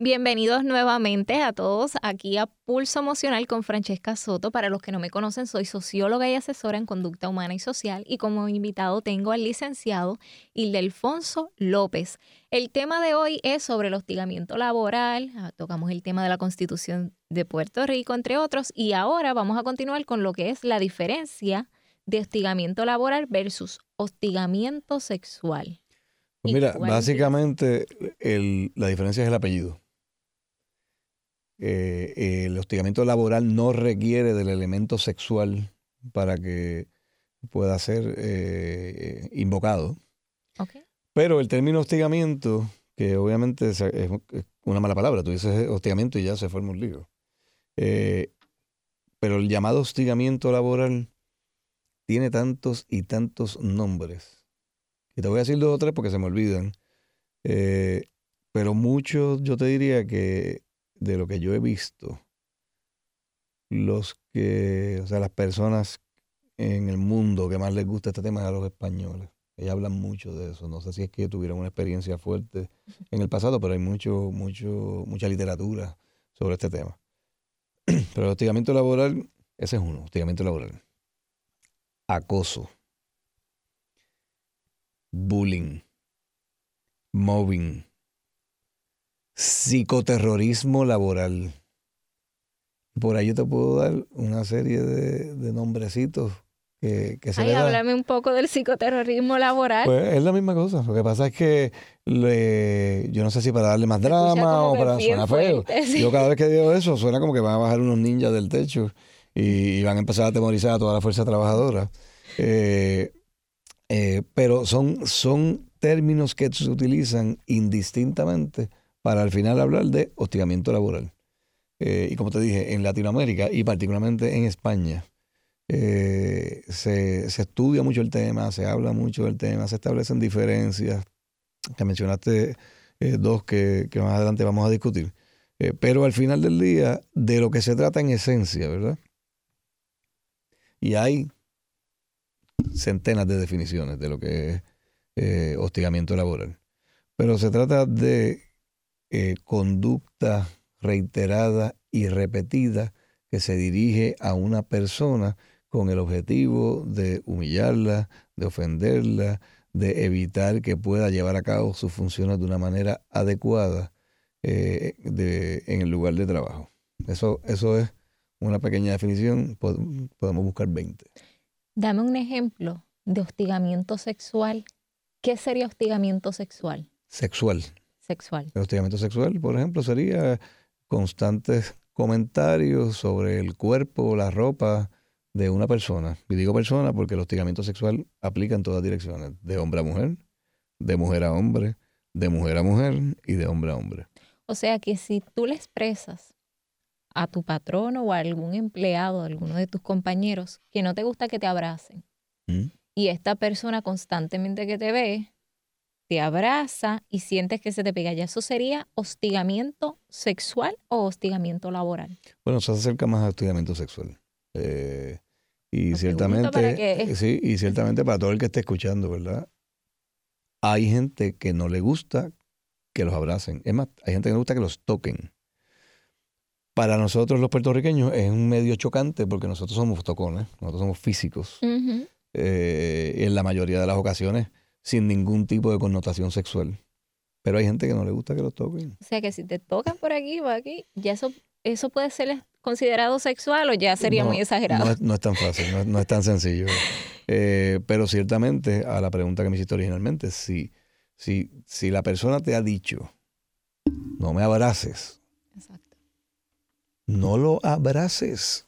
Bienvenidos nuevamente a todos aquí a Pulso Emocional con Francesca Soto. Para los que no me conocen, soy socióloga y asesora en conducta humana y social y como invitado tengo al licenciado Ildefonso López. El tema de hoy es sobre el hostigamiento laboral, ah, tocamos el tema de la Constitución de Puerto Rico, entre otros, y ahora vamos a continuar con lo que es la diferencia de hostigamiento laboral versus hostigamiento sexual. Pues mira, básicamente la diferencia es el apellido. Eh, el hostigamiento laboral no requiere del elemento sexual para que pueda ser eh, invocado. Pero el término hostigamiento, que obviamente es, una mala palabra, tú dices hostigamiento y ya se forma un lío. Eh, pero el llamado hostigamiento laboral tiene tantos y tantos nombres. Y te voy a decir dos o tres porque se me olvidan. pero muchos, yo te diría que de lo que yo he visto, los que, o sea, las personas en el mundo que más les gusta este tema es a los españoles. Ellos hablan mucho de eso. No sé si es que tuvieron una experiencia fuerte en el pasado, pero hay mucho, mucho, mucha literatura sobre este tema. Pero el hostigamiento laboral, ese es uno, hostigamiento laboral. Acoso. Bullying. Mobbing psicoterrorismo laboral. Por ahí yo te puedo dar una serie de, nombrecitos que, se Ay, háblame un poco del psicoterrorismo laboral. Pues es la misma cosa. Lo que pasa es que yo no sé si para darle más drama o para sonar feo. Yo cada vez que digo eso suena como que van a bajar unos ninjas del techo y, van a empezar a atemorizar a toda la fuerza trabajadora. Eh, eh, pero son, son términos que se utilizan indistintamente para al final hablar de hostigamiento laboral. Eh, y como te dije, en Latinoamérica y particularmente en España, eh, se, estudia mucho el tema, se habla mucho del tema, se establecen diferencias. Te mencionaste eh, dos que, más adelante vamos a discutir. pero al final del día, de lo que se trata en esencia, ¿verdad? Y hay centenas de definiciones de lo que es hostigamiento laboral. Pero se trata de eh, conducta reiterada y repetida que se dirige a una persona con el objetivo de humillarla, de ofenderla, de evitar que pueda llevar a cabo sus funciones de una manera adecuada eh, en el lugar de trabajo. Eso, eso es una pequeña definición, podemos buscar 20. Dame un ejemplo de hostigamiento sexual. ¿Qué sería hostigamiento sexual? Sexual sexual. El hostigamiento sexual, por ejemplo, sería constantes comentarios sobre el cuerpo o la ropa de una persona. Y digo persona porque el hostigamiento sexual aplica en todas direcciones, de hombre a mujer, de mujer a hombre, de mujer a mujer y de hombre a hombre. O sea que si tú le expresas a tu patrono o a algún empleado, a alguno de tus compañeros, que no te gusta que te abracen, ¿Mm? y esta persona constantemente que te ve te abraza y sientes que se te pega. ¿Ya eso sería hostigamiento sexual o hostigamiento laboral? Bueno, se acerca más a hostigamiento sexual. Eh, y ciertamente, sí, y ciertamente para todo el que esté escuchando, ¿verdad? Hay gente que no le gusta que los abracen. Es más, hay gente que no le gusta que los toquen. Para nosotros los puertorriqueños es un medio chocante porque nosotros somos tocones, nosotros somos físicos. Eh, en la mayoría de las ocasiones sin ningún tipo de connotación sexual. Pero hay gente que no le gusta que los toquen. O sea que si te tocan por aquí o aquí, ya eso, eso puede ser considerado sexual o ya sería muy exagerado. No es, tan fácil, no, es tan sencillo. Eh, pero ciertamente, a la pregunta que me hiciste originalmente, si, si, si la persona te ha dicho, no me abraces, Exacto. no lo abraces.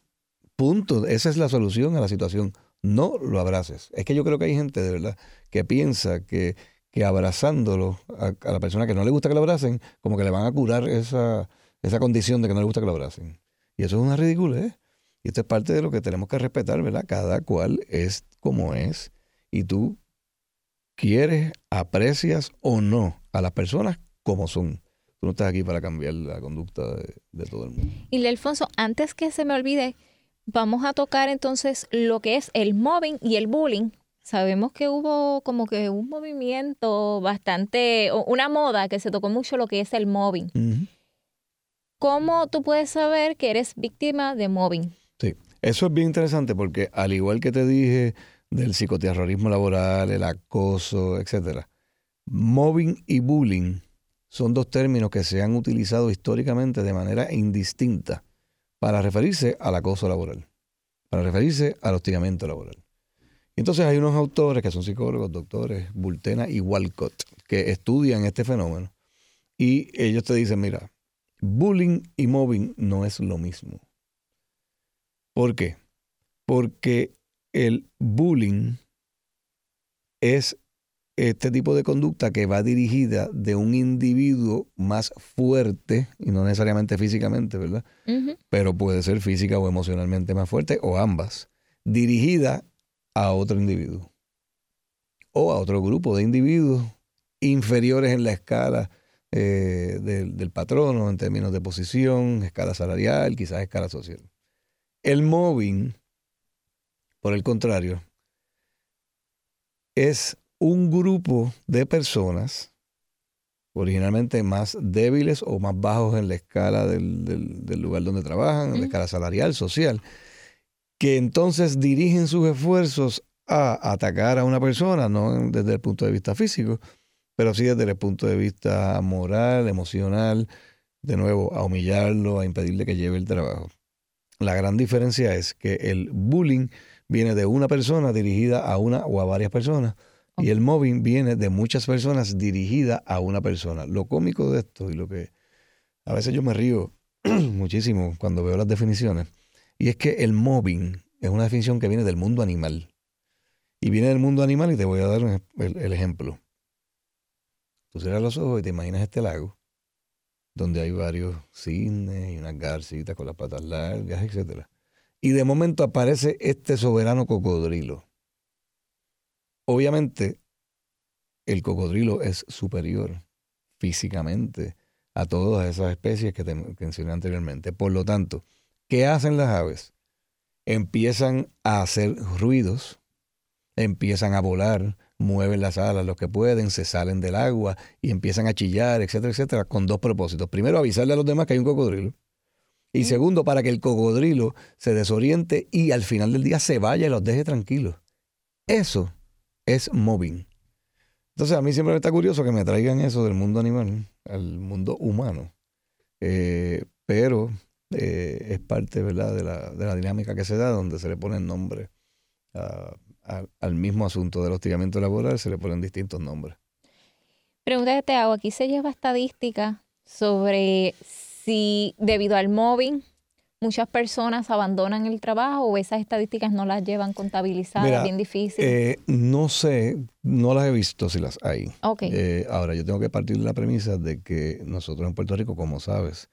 Punto. Esa es la solución a la situación no lo abraces. Es que yo creo que hay gente de verdad que piensa que, que abrazándolo a, la persona que no le gusta que lo abracen, como que le van a curar esa, esa condición de que no le gusta que lo abracen. Y eso es una ridícula, ¿eh? Y esto es parte de lo que tenemos que respetar, ¿verdad? Cada cual es como es. Y tú quieres, aprecias o no a las personas como son. Tú no estás aquí para cambiar la conducta de, todo el mundo. Y Alfonso, antes que se me olvide, Vamos a tocar entonces lo que es el mobbing y el bullying. Sabemos que hubo como que un movimiento bastante, una moda que se tocó mucho lo que es el mobbing. ¿cómo tú puedes saber que eres víctima de mobbing? Sí, eso es bien interesante porque al igual que te dije del psicoterrorismo laboral, el acoso, etcétera, mobbing y bullying son dos términos que se han utilizado históricamente de manera indistinta para referirse al acoso laboral, para referirse al hostigamiento laboral. Entonces hay unos autores que son psicólogos, doctores, Bultena y Walcott, que estudian este fenómeno y ellos te dicen, mira, bullying y mobbing no es lo mismo. ¿Por qué? Porque el bullying es este tipo de conducta que va dirigida de un individuo más fuerte, y no necesariamente físicamente, ¿verdad? Pero puede ser física o emocionalmente más fuerte, o ambas, dirigida a otro individuo o a otro grupo de individuos inferiores en la escala eh, del, del patrono en términos de posición, escala salarial, quizás escala social. El mobbing, por el contrario, es un grupo de personas originalmente más débiles o más bajos en la escala del, del, lugar donde trabajan, en la escala salarial, social, que entonces dirigen sus esfuerzos a atacar a una persona, no desde el punto de vista físico, pero sí desde el punto de vista moral, emocional, de nuevo, a humillarlo, a impedirle que lleve el trabajo. La gran diferencia es que el bullying viene de una persona dirigida a una o a varias personas y el mobbing viene de muchas personas dirigida a una persona. Lo cómico de esto y lo que a veces yo me río muchísimo cuando veo las definiciones y es que el mobbing es una definición que viene del mundo animal. Y viene del mundo animal y te voy a dar el, ejemplo. Tú cierras los ojos y te imaginas este lago donde hay varios cisnes y unas garcitas con las patas largas, etc. Y de momento aparece este soberano cocodrilo. Obviamente, el cocodrilo es superior físicamente a todas esas especies que te mencioné anteriormente. Por lo tanto, ¿Qué hacen las aves? Empiezan a hacer ruidos, empiezan a volar, mueven las alas lo que pueden, se salen del agua y empiezan a chillar, etcétera, etcétera, con dos propósitos. Primero, avisarle a los demás que hay un cocodrilo. Y segundo, para que el cocodrilo se desoriente y al final del día se vaya y los deje tranquilos. Eso es mobbing. Entonces a mí siempre me está curioso que me traigan eso del mundo animal al mundo humano. Eh, pero eh, es parte ¿verdad? De, la, de la dinámica que se da, donde se le pone nombre al mismo asunto del hostigamiento laboral, se le ponen distintos nombres. Pregunta que te hago, aquí se lleva estadística sobre si debido al mobbing muchas personas abandonan el trabajo o esas estadísticas no las llevan contabilizadas, bien difícil. Eh, no sé, no las he visto si las hay. Eh, ahora, yo tengo que partir de la premisa de que nosotros en Puerto Rico, como sabes,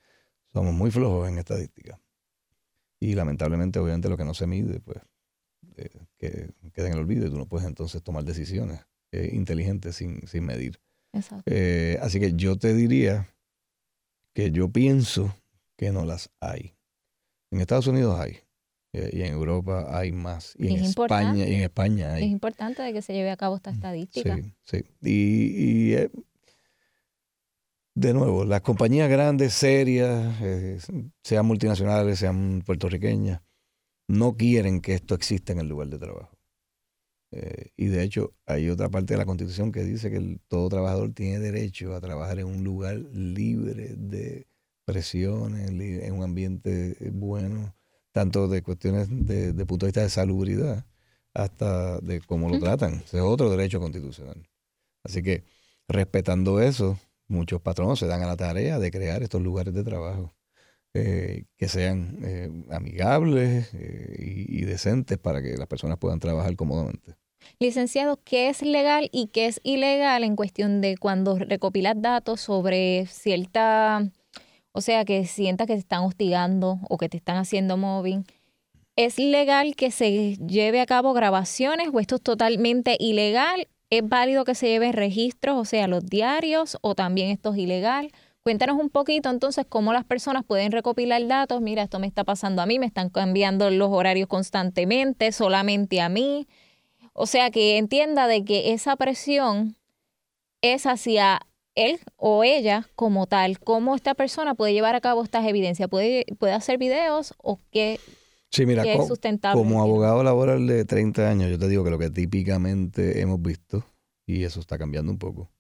somos muy flojos en estadística. Y lamentablemente, obviamente, lo que no se mide, pues, eh, que queda en el olvido y tú no puedes entonces tomar decisiones eh, inteligentes sin, sin medir. Exacto. Eh, así que yo te diría que yo pienso que no las hay. En Estados Unidos hay. y en Europa hay más. Y en España, y en España hay. Es importante de que se lleve a cabo esta estadística. Sí, sí. Y, y de nuevo, las compañías grandes, serias, eh, sean multinacionales, sean puertorriqueñas, no quieren que esto exista en el lugar de trabajo. Eh, y de hecho, hay otra parte de la Constitución que dice que todo trabajador tiene derecho a trabajar en un lugar libre de presiones, en un ambiente bueno, tanto de cuestiones de, de punto de vista de salubridad hasta de cómo lo tratan. Ese es otro derecho constitucional. Así que, respetando eso, muchos patronos se dan a la tarea de crear estos lugares de trabajo eh, que sean eh, amigables eh, y, decentes para que las personas puedan trabajar cómodamente. Licenciado, ¿qué es legal y qué es ilegal en cuestión de cuando recopilas datos sobre cierta, o sea, que sientas que te están hostigando o que te están haciendo mobbing? ¿Es legal que se lleve a cabo grabaciones o esto es totalmente ilegal ¿Es válido que se lleven registros, o sea, los diarios, o también esto es ilegal? Cuéntanos un poquito entonces cómo las personas pueden recopilar datos. Mira, esto me está pasando a mí, me están cambiando los horarios constantemente, solamente a mí. O sea, que entienda de que esa presión es hacia él o ella como tal, cómo esta persona puede llevar a cabo estas evidencias, puede, puede hacer videos o qué, sí, mira, es sustentable. Como abogado laboral de 30 años, yo te digo que lo que típicamente hemos visto, y eso está cambiando un poco,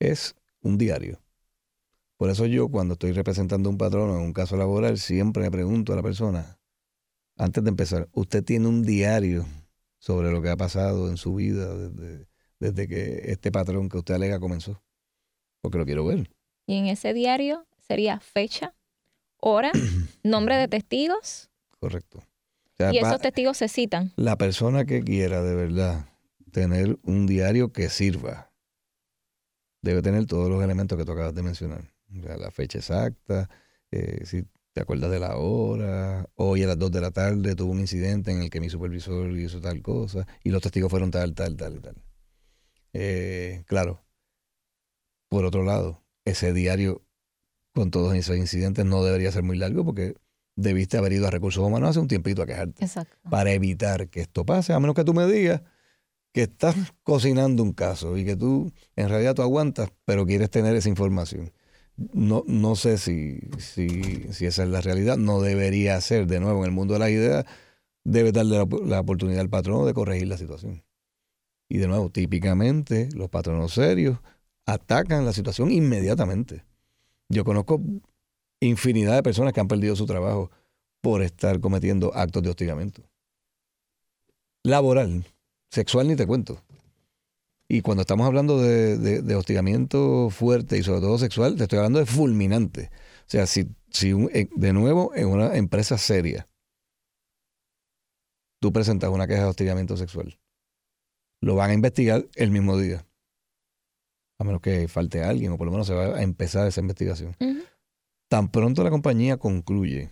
es un diario. Por eso yo cuando estoy representando a un patrón en un caso laboral, siempre le pregunto a la persona, antes de empezar, ¿usted tiene un diario sobre lo que ha pasado en su vida desde, desde que este patrón que usted alega comenzó? Porque lo quiero ver. Y en ese diario sería fecha, hora, nombre de testigos. Correcto. y esos testigos se citan. La persona que quiera de verdad tener un diario que sirva, debe tener todos los elementos que tú acabas de mencionar la fecha exacta, eh, si te acuerdas de la hora, hoy a las 2 de la tarde tuvo un incidente en el que mi supervisor hizo tal cosa y los testigos fueron tal, tal, tal tal. Eh, claro, por otro lado, ese diario con todos esos incidentes no debería ser muy largo porque debiste haber ido a recursos humanos hace un tiempito a quejarte. Exacto. Para evitar que esto pase, a menos que tú me digas que estás cocinando un caso y que tú en realidad tú aguantas, pero quieres tener esa información no, no sé si, si, si, esa es la realidad. No debería ser, de nuevo, en el mundo de las ideas, debe darle la, oportunidad al patrono de corregir la situación. Y de nuevo, típicamente los patronos serios atacan la situación inmediatamente. Yo conozco infinidad de personas que han perdido su trabajo por estar cometiendo actos de hostigamiento. Laboral, sexual ni te cuento. Y cuando estamos hablando de, hostigamiento fuerte y sobre todo sexual, te estoy hablando de fulminante. O sea, si, si eh, de nuevo en una empresa seria, tú presentas una queja de hostigamiento sexual, lo van a investigar el mismo día. A menos que falte alguien o por lo menos se va a empezar esa investigación. Tan pronto la compañía concluye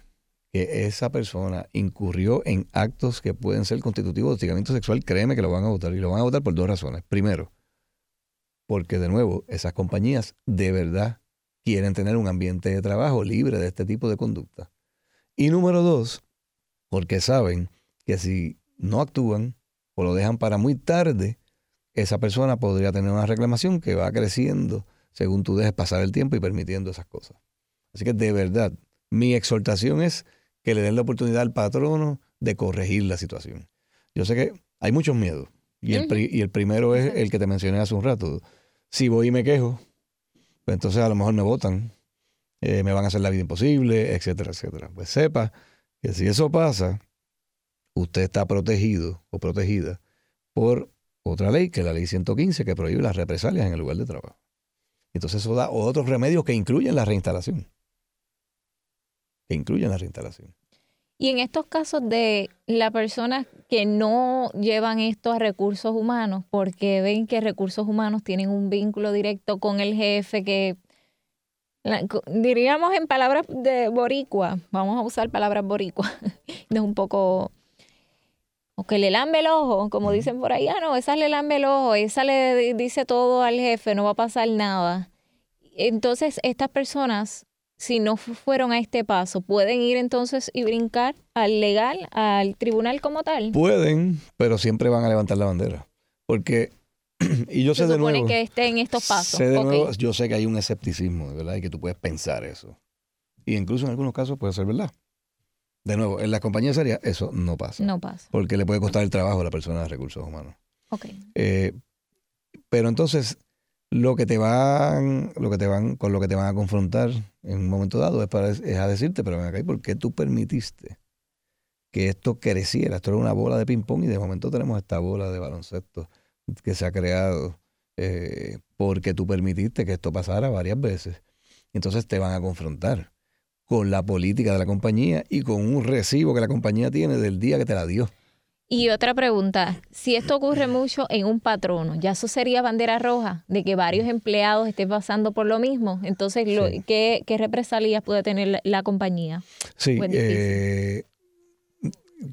que esa persona incurrió en actos que pueden ser constitutivos de hostigamiento sexual, créeme que lo van a votar. Y lo van a votar por dos razones. Primero, porque de nuevo, esas compañías de verdad quieren tener un ambiente de trabajo libre de este tipo de conducta. Y número dos, porque saben que si no actúan o lo dejan para muy tarde, esa persona podría tener una reclamación que va creciendo según tú dejes pasar el tiempo y permitiendo esas cosas. Así que de verdad, mi exhortación es que le den la oportunidad al patrono de corregir la situación. Yo sé que hay muchos miedos. Y el, y el primero es el que te mencioné hace un rato. Si voy y me quejo, pues entonces a lo mejor me votan, eh, me van a hacer la vida imposible, etcétera, etcétera. Pues sepa que si eso pasa, usted está protegido o protegida por otra ley, que es la ley 115, que prohíbe las represalias en el lugar de trabajo. Entonces eso da otros remedios que incluyen la reinstalación que incluyen la reinstalación. Y en estos casos de las personas que no llevan esto a recursos humanos porque ven que recursos humanos tienen un vínculo directo con el jefe que diríamos en palabras de boricua, vamos a usar palabras boricua, es un poco o que le lambe el ojo, como dicen por ahí, ah, no, esa le lambe el ojo, esa le dice todo al jefe, no va a pasar nada. Entonces, estas personas si no fueron a este paso, ¿pueden ir entonces y brincar al legal, al tribunal como tal? Pueden, pero siempre van a levantar la bandera. Porque, y yo sé de nuevo... que estén estos pasos. yo sé que hay un escepticismo, ¿verdad? Y que tú puedes pensar eso. Y incluso en algunos casos puede ser verdad. De nuevo, en la compañía seria eso no pasa. No pasa. Porque le puede costar el trabajo a la persona de recursos humanos. Ok. Eh, pero entonces, lo que te van, lo que te van, con lo que te van a confrontar en un momento dado es, para, es a decirte, pero ven acá, ¿por qué tú permitiste que esto creciera? Esto era una bola de ping-pong y de momento tenemos esta bola de baloncesto que se ha creado eh, porque tú permitiste que esto pasara varias veces. Entonces te van a confrontar con la política de la compañía y con un recibo que la compañía tiene del día que te la dio. Y otra pregunta, si esto ocurre mucho en un patrono, ¿ya eso sería bandera roja de que varios empleados estén pasando por lo mismo? Entonces, ¿qué, represalias puede tener la, compañía? Sí, eh,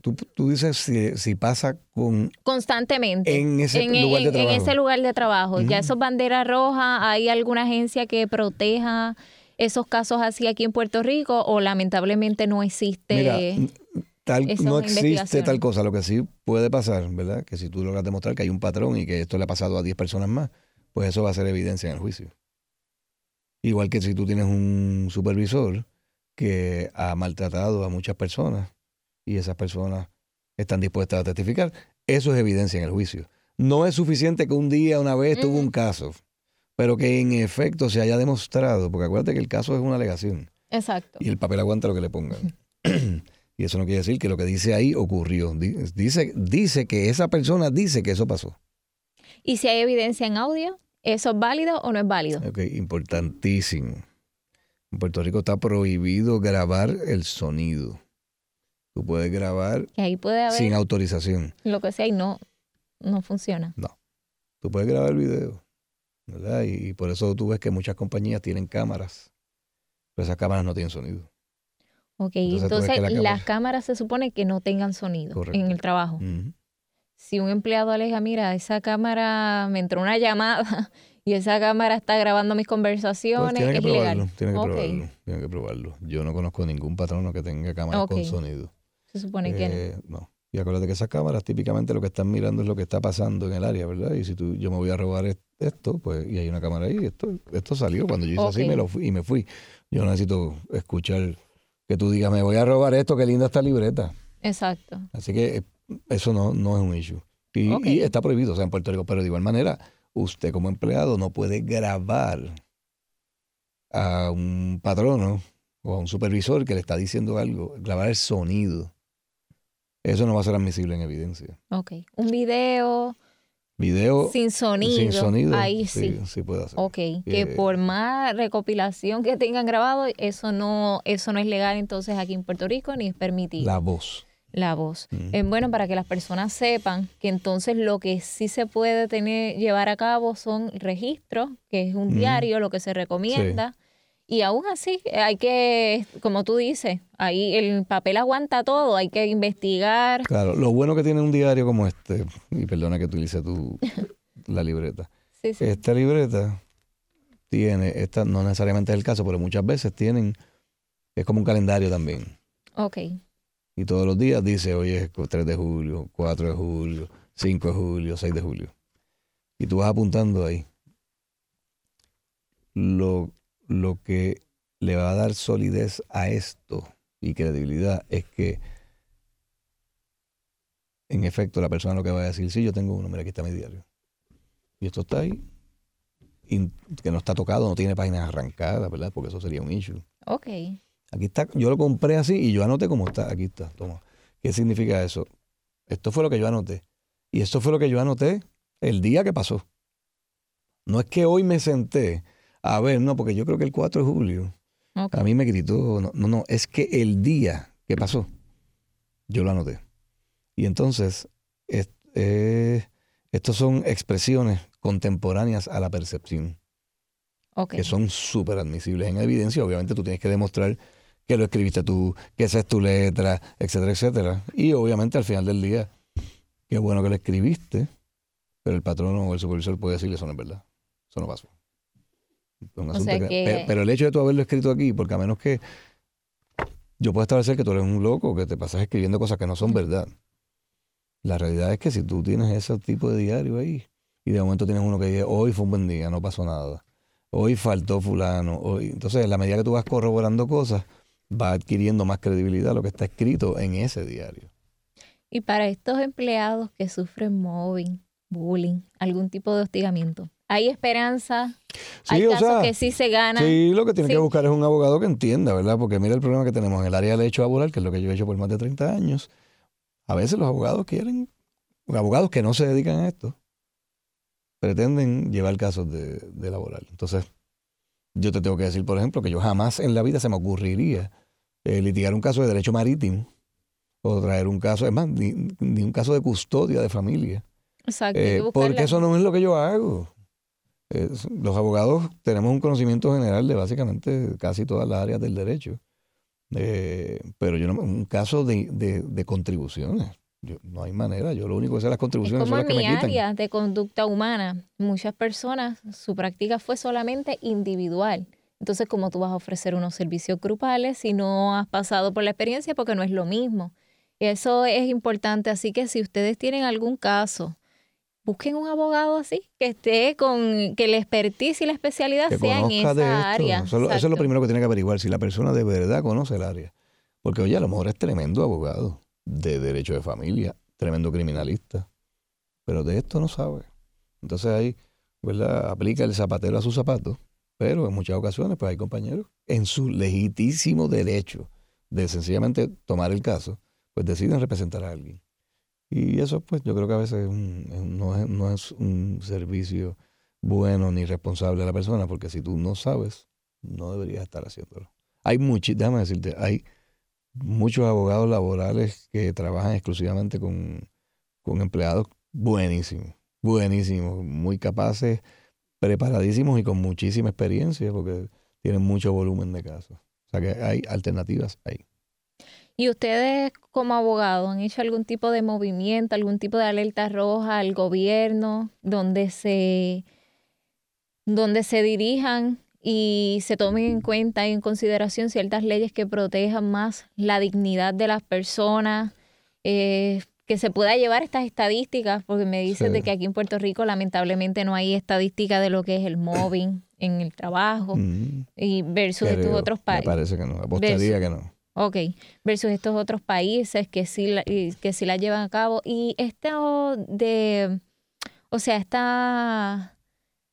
tú, dices si, pasa con... Constantemente. En ese lugar de trabajo. En ese lugar de trabajo. ¿Ya eso es bandera roja? ¿Hay alguna agencia que proteja esos casos así aquí en Puerto Rico o lamentablemente no existe? no existe tal cosa. Lo que sí puede pasar, ¿verdad? Que si tú logras demostrar que hay un patrón y que esto le ha pasado a 10 personas más, pues eso va a ser evidencia en el juicio. Igual que si tú tienes un supervisor que ha maltratado a muchas personas y esas personas están dispuestas a testificar, eso es evidencia en el juicio. No es suficiente que un día, una vez, tuvo un caso, pero que en efecto se haya demostrado, porque acuérdate que el caso es una alegación. Exacto. Y el papel aguanta lo que le pongan. y eso no quiere decir que lo que dice ahí ocurrió. Dice, dice que esa persona dice que eso pasó. ¿Y si hay evidencia en audio? ¿Eso es válido o no es válido? Ok, importantísimo. En Puerto Rico está prohibido grabar el sonido. Tú puedes grabar sin autorización. Lo que sea y no, no funciona. No. Tú puedes grabar el video. ¿Verdad? Y, por eso tú ves que muchas compañías tienen cámaras. Pero esas cámaras no tienen sonido. Ok, entonces, las cámaras se supone que no tengan sonido en el trabajo. Si un empleado aleja, mira, esa cámara me entró una llamada y esa cámara está grabando mis conversaciones, pues tiene que probarlo, Tiene que probarlo, tiene que probarlo. Yo no conozco ningún patrono que tenga cámaras con sonido. Se supone que eh, no. Y acuérdate que esas cámaras típicamente lo que están mirando es lo que está pasando en el área, ¿verdad? Y si tú, yo me voy a robar esto, pues, y hay una cámara ahí, esto, esto salió. Cuando yo hice así me lo fui, y me fui. Yo necesito escuchar que tú digas, me voy a robar esto, qué linda esta libreta. Exacto. Así que eh, eso no, no es un issue. Y, y, está prohibido, o sea, en Puerto Rico. Pero de igual manera, usted como empleado no puede grabar a un patrono o a un supervisor que le está diciendo algo, grabar el sonido. Eso no va a ser admisible en evidencia. Ok. Un video. Video. Sin sonido. Sin sonido. Ahí sí. Sí, puede hacer. Ok. que por más recopilación que tengan grabado, eso no, eso no es legal entonces aquí en Puerto Rico ni es permitido. La voz la voz. Es bueno para que las personas sepan que entonces lo que sí se puede tener, llevar a cabo son registros, que es un diario, lo que se recomienda. Y aún así, hay que, como tú dices, ahí el papel aguanta todo, hay que investigar. Claro, lo bueno que tiene un diario como este, y perdona que utilice tu, la libreta. Esta libreta tiene, esta no necesariamente es el caso, pero muchas veces tienen, es como un calendario también. Ok. Y todos los días dice, hoy es 3 de julio, 4 de julio, 5 de julio, 6 de julio. Y tú vas apuntando ahí. Lo, lo que le va a dar solidez a esto y credibilidad es que, en efecto, la persona lo que va a decir, sí, yo tengo uno, mira, aquí está mi diario. Y esto está ahí, que no está tocado, no tiene páginas arrancadas, ¿verdad? Porque eso sería un issue. Ok. Aquí está, yo lo compré así y yo anoté cómo está. Aquí está, toma. ¿Qué significa eso? Esto fue lo que yo anoté. Y esto fue lo que yo anoté el día que pasó. No es que hoy me senté a ver, no, porque yo creo que el 4 de julio a mí me gritó, no, no, no, es que el día que pasó, yo lo anoté. Y entonces, eh, estos son expresiones contemporáneas a la percepción. Que son súper admisibles en evidencia. Obviamente tú tienes que demostrar que lo escribiste tú, que esa es tu letra, etcétera, etcétera. Y obviamente al final del día, qué bueno que lo escribiste, pero el patrono o el supervisor puede decirle eso no es verdad. Eso no pasó. Pero, el hecho de tú haberlo escrito aquí, porque a menos que yo puedo establecer que tú eres un loco, que te pasas escribiendo cosas que no son verdad. La realidad es que si tú tienes ese tipo de diario ahí, y de momento tienes uno que dice, hoy fue un buen día, no pasó nada, hoy faltó fulano, hoy... entonces en la medida que tú vas corroborando cosas, va adquiriendo más credibilidad lo que está escrito en ese diario. Y para estos empleados que sufren mobbing, bullying, algún tipo de hostigamiento, ¿hay esperanza? ¿Hay casos que sí se ganan? Sí, lo que tiene que buscar es un abogado que entienda, ¿verdad? Porque mira el problema que tenemos en el área del hecho laboral, que es lo que yo he hecho por más de 30 años. A veces los abogados quieren, abogados que no se dedican a esto, pretenden llevar casos de, de laboral. Entonces, yo te tengo que decir, por ejemplo, que yo jamás en la vida se me ocurriría eh, litigar un caso de derecho marítimo o traer un caso, es más, ni, un caso de custodia de familia. Exacto. Eh, porque eso no es lo que yo hago. Los abogados tenemos un conocimiento general de básicamente casi todas las áreas del derecho. Eh, pero yo no, un caso de, de, contribuciones. no hay manera, yo lo único que sé las contribuciones como son las en mi área de conducta humana, muchas personas, su práctica fue solamente individual. Entonces, ¿cómo tú vas a ofrecer unos servicios grupales si no has pasado por la experiencia? Porque no es lo mismo. Eso es importante. Así que si ustedes tienen algún caso busquen un abogado así, que esté con, que la expertise y la especialidad sea en esa área. Eso, es lo primero que tiene que averiguar, si la persona de verdad conoce el área. Porque, oye, a lo mejor es tremendo abogado de derecho de familia, tremendo criminalista, pero de esto no sabe. Entonces ahí, ¿verdad? Aplica el zapatero a sus zapatos, pero en muchas ocasiones, pues hay compañeros en su legísimo derecho de sencillamente tomar el caso, pues deciden representar a alguien. Y eso, pues, yo creo que a veces no, es, no es un servicio bueno ni responsable a la persona, porque si tú no sabes, no deberías estar haciéndolo. Hay muchos, déjame decirte, hay muchos abogados laborales que trabajan exclusivamente con, con empleados buenísimos, buenísimos, muy capaces, preparadísimos y con muchísima experiencia, porque tienen mucho volumen de casos. O sea que hay alternativas ahí. ¿Y ustedes como abogados han hecho algún tipo de movimiento, algún tipo de alerta roja al gobierno donde se, donde se dirijan y se tomen en cuenta y en consideración ciertas leyes que protejan más la dignidad de las personas? Eh, que se pueda llevar estas estadísticas, porque me dicen de que aquí en Puerto Rico lamentablemente no hay estadística de lo que es el mobbing en el trabajo mm. y versus estos otros países. Me parece que no, apostaría que no. Ok, versus estos otros países que sí, la, que sí la llevan a cabo. Y esto de, o sea, esta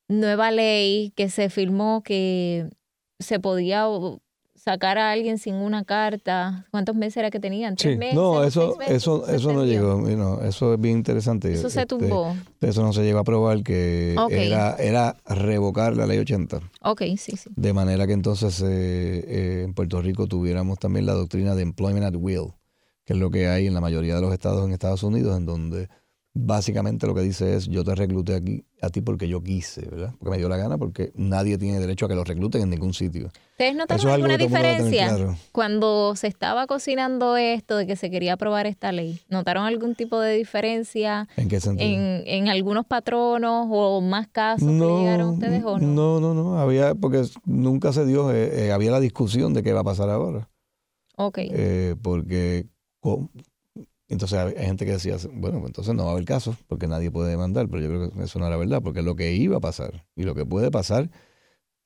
nueva ley que se firmó que se podía sacar a alguien sin una carta. ¿Cuántos meses era que tenían? ¿Tres meses? No, eso, eso, eso, no llegó. eso es bien interesante. Eso se este, tumbó. eso no se llegó a probar que era, era revocar la ley 80. Ok, sí, sí. De manera que entonces eh, eh, en Puerto Rico tuviéramos también la doctrina de employment at will, que es lo que hay en la mayoría de los estados en Estados Unidos, en donde básicamente lo que dice es yo te recluté aquí a ti porque yo quise, ¿verdad? Porque me dio la gana, porque nadie tiene derecho a que lo recluten en ningún sitio. ¿Ustedes notaron alguna diferencia cuando se estaba cocinando esto de que se quería aprobar esta ley? ¿Notaron algún tipo de diferencia? ¿En qué sentido? En, algunos patronos o más casos que llegaron ustedes o no? No, no, no. Había, porque nunca se dio, eh, eh, había la discusión de qué va a pasar ahora. Ok. Eh, porque entonces hay gente que decía, bueno, pues entonces no va a haber caso porque nadie puede demandar, pero yo creo que eso no era verdad, porque lo que iba a pasar y lo que puede pasar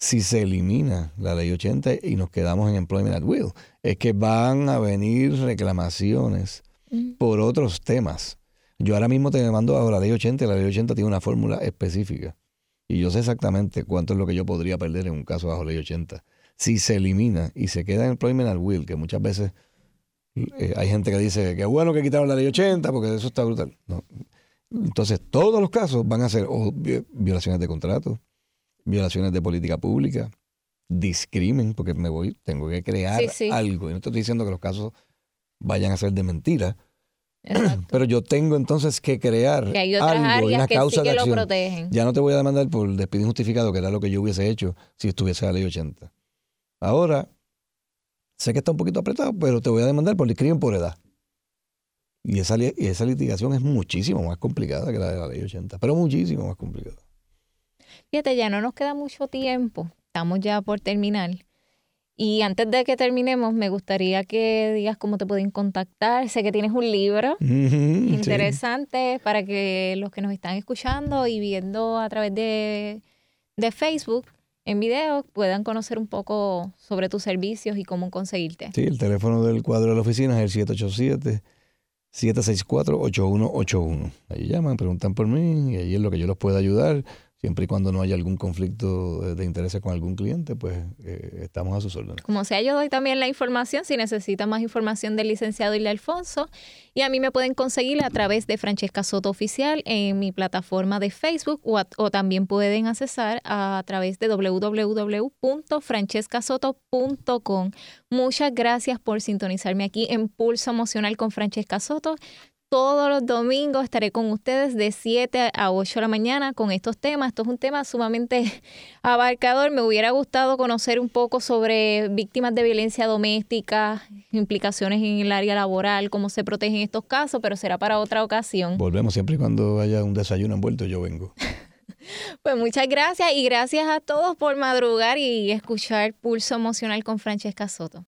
si se elimina la ley 80 y nos quedamos en employment at will, es que van a venir reclamaciones por otros temas. Yo ahora mismo te demando bajo la ley 80 y la ley 80 tiene una fórmula específica. Y yo sé exactamente cuánto es lo que yo podría perder en un caso bajo ley 80. Si se elimina y se queda en employment at will, que muchas veces eh, hay gente que dice que bueno que quitaron la ley 80 porque eso está brutal. Entonces, todos los casos van a ser violaciones de contrato, violaciones de política pública, discrimen, porque me voy, tengo que crear algo. Y no estoy diciendo que los casos vayan a ser de mentira. Pero yo tengo entonces que crear algo, una causa de acción. Ya no te voy a demandar por despido injustificado, que era lo que yo hubiese hecho si estuviese la ley 80. Ahora Sé que está un poquito apretado, pero te voy a demandar por discrimen por edad. Y esa, y esa litigación es muchísimo más complicada que la de la ley 80, pero muchísimo más complicada. Fíjate, ya no nos queda mucho tiempo. Estamos ya por terminar. Y antes de que terminemos, me gustaría que digas cómo te pueden contactar. Sé que tienes un libro interesante para que los que nos están escuchando y viendo a través de, de Facebook en video puedan conocer un poco sobre tus servicios y cómo conseguirte. Sí, el teléfono del cuadro de la oficina es el 787-764-8181. Ahí llaman, preguntan por mí y ahí es lo que yo los puedo ayudar. Siempre y cuando no haya algún conflicto de interés con algún cliente, pues eh, estamos a sus órdenes. Como sea, yo doy también la información si necesita más información del licenciado Ile Alfonso. Y a mí me pueden conseguir a través de Francesca Soto Oficial en mi plataforma de Facebook o, también pueden accesar a través de www.francescasoto.com. Muchas gracias por sintonizarme aquí en Pulso Emocional con Francesca Soto todos los domingos estaré con ustedes de 7 a 8 de la mañana con estos temas. Esto es un tema sumamente abarcador. Me hubiera gustado conocer un poco sobre víctimas de violencia doméstica, implicaciones en el área laboral, cómo se protegen estos casos, pero será para otra ocasión. Volvemos siempre y cuando haya un desayuno envuelto, yo vengo. Pues muchas gracias y gracias a todos por madrugar y escuchar Pulso Emocional con Francesca Soto.